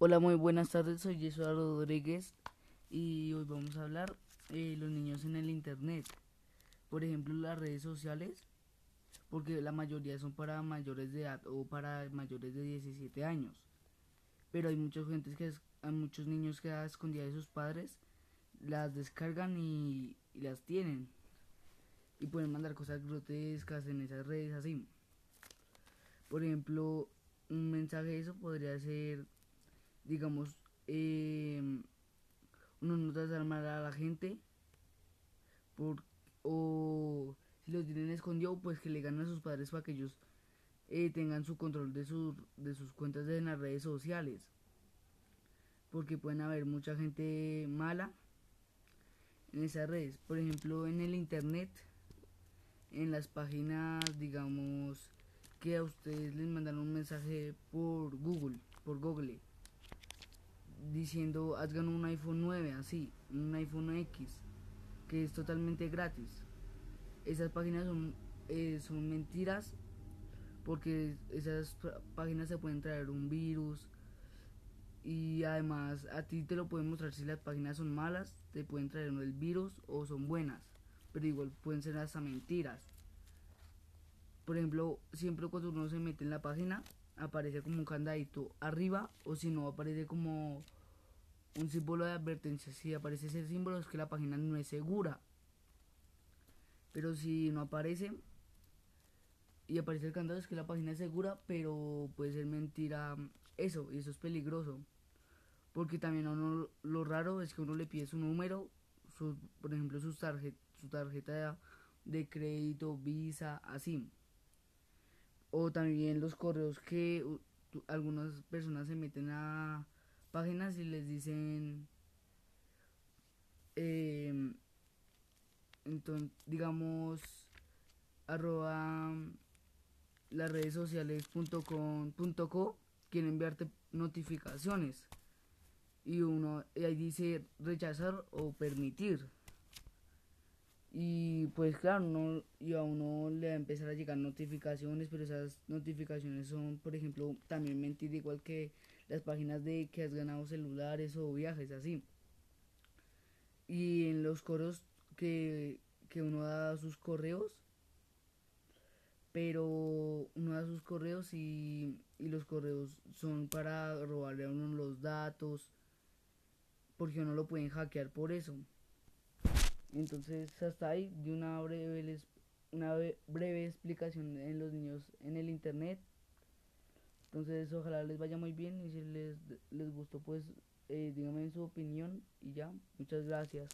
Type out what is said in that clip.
Hola, muy buenas tardes, soy Jesús Rodríguez y hoy vamos a hablar de los niños en el internet. Por ejemplo, las redes sociales, porque la mayoría son para mayores de edad o para mayores de 17 años. Pero hay muchas gentes que hay muchos niños que a escondidas de sus padres las descargan y, y las tienen. Y pueden mandar cosas grotescas en esas redes así. Por ejemplo, un mensaje de eso podría ser digamos, eh, uno no trata de mal a la gente o si lo tienen escondido, pues que le ganen a sus padres para que ellos eh, tengan su control de, sus de sus cuentas en las redes sociales. Porque pueden haber mucha gente mala en esas redes. Por ejemplo, en el internet, en las páginas, digamos, que a ustedes les mandan un mensaje por Google, por Google diciendo haz ganado un iPhone 9, así, un iPhone X, que es totalmente gratis. Esas páginas son, eh, son mentiras porque esas páginas se pueden traer un virus y además a ti te lo pueden mostrar si las páginas son malas, te pueden traer el virus o son buenas, pero igual pueden ser hasta mentiras. Por ejemplo, siempre cuando uno se mete en la página, aparece como un candadito arriba o si no aparece como un símbolo de advertencia. Si aparece ese símbolo es que la página no es segura. Pero si no aparece y aparece el candado es que la página es segura, pero puede ser mentira eso y eso es peligroso. Porque también uno lo raro es que uno le pide su número, su, por ejemplo su, tarjeta su tarjeta de crédito, visa, así o también los correos que algunas personas se meten a páginas y les dicen eh, entonces digamos arroba las redes sociales punto punto co quieren enviarte notificaciones. Y uno y ahí dice rechazar o permitir y pues claro, no, y a uno le va a empezar a llegar notificaciones, pero esas notificaciones son, por ejemplo, también mentir igual que las páginas de que has ganado celulares o viajes así. Y en los correos que, que uno da sus correos, pero uno da sus correos y, y los correos son para robarle a uno los datos, porque uno lo pueden hackear por eso. Entonces hasta ahí de una breve, una breve explicación en los niños en el internet. Entonces ojalá les vaya muy bien y si les, les gustó pues eh, díganme su opinión y ya. Muchas gracias.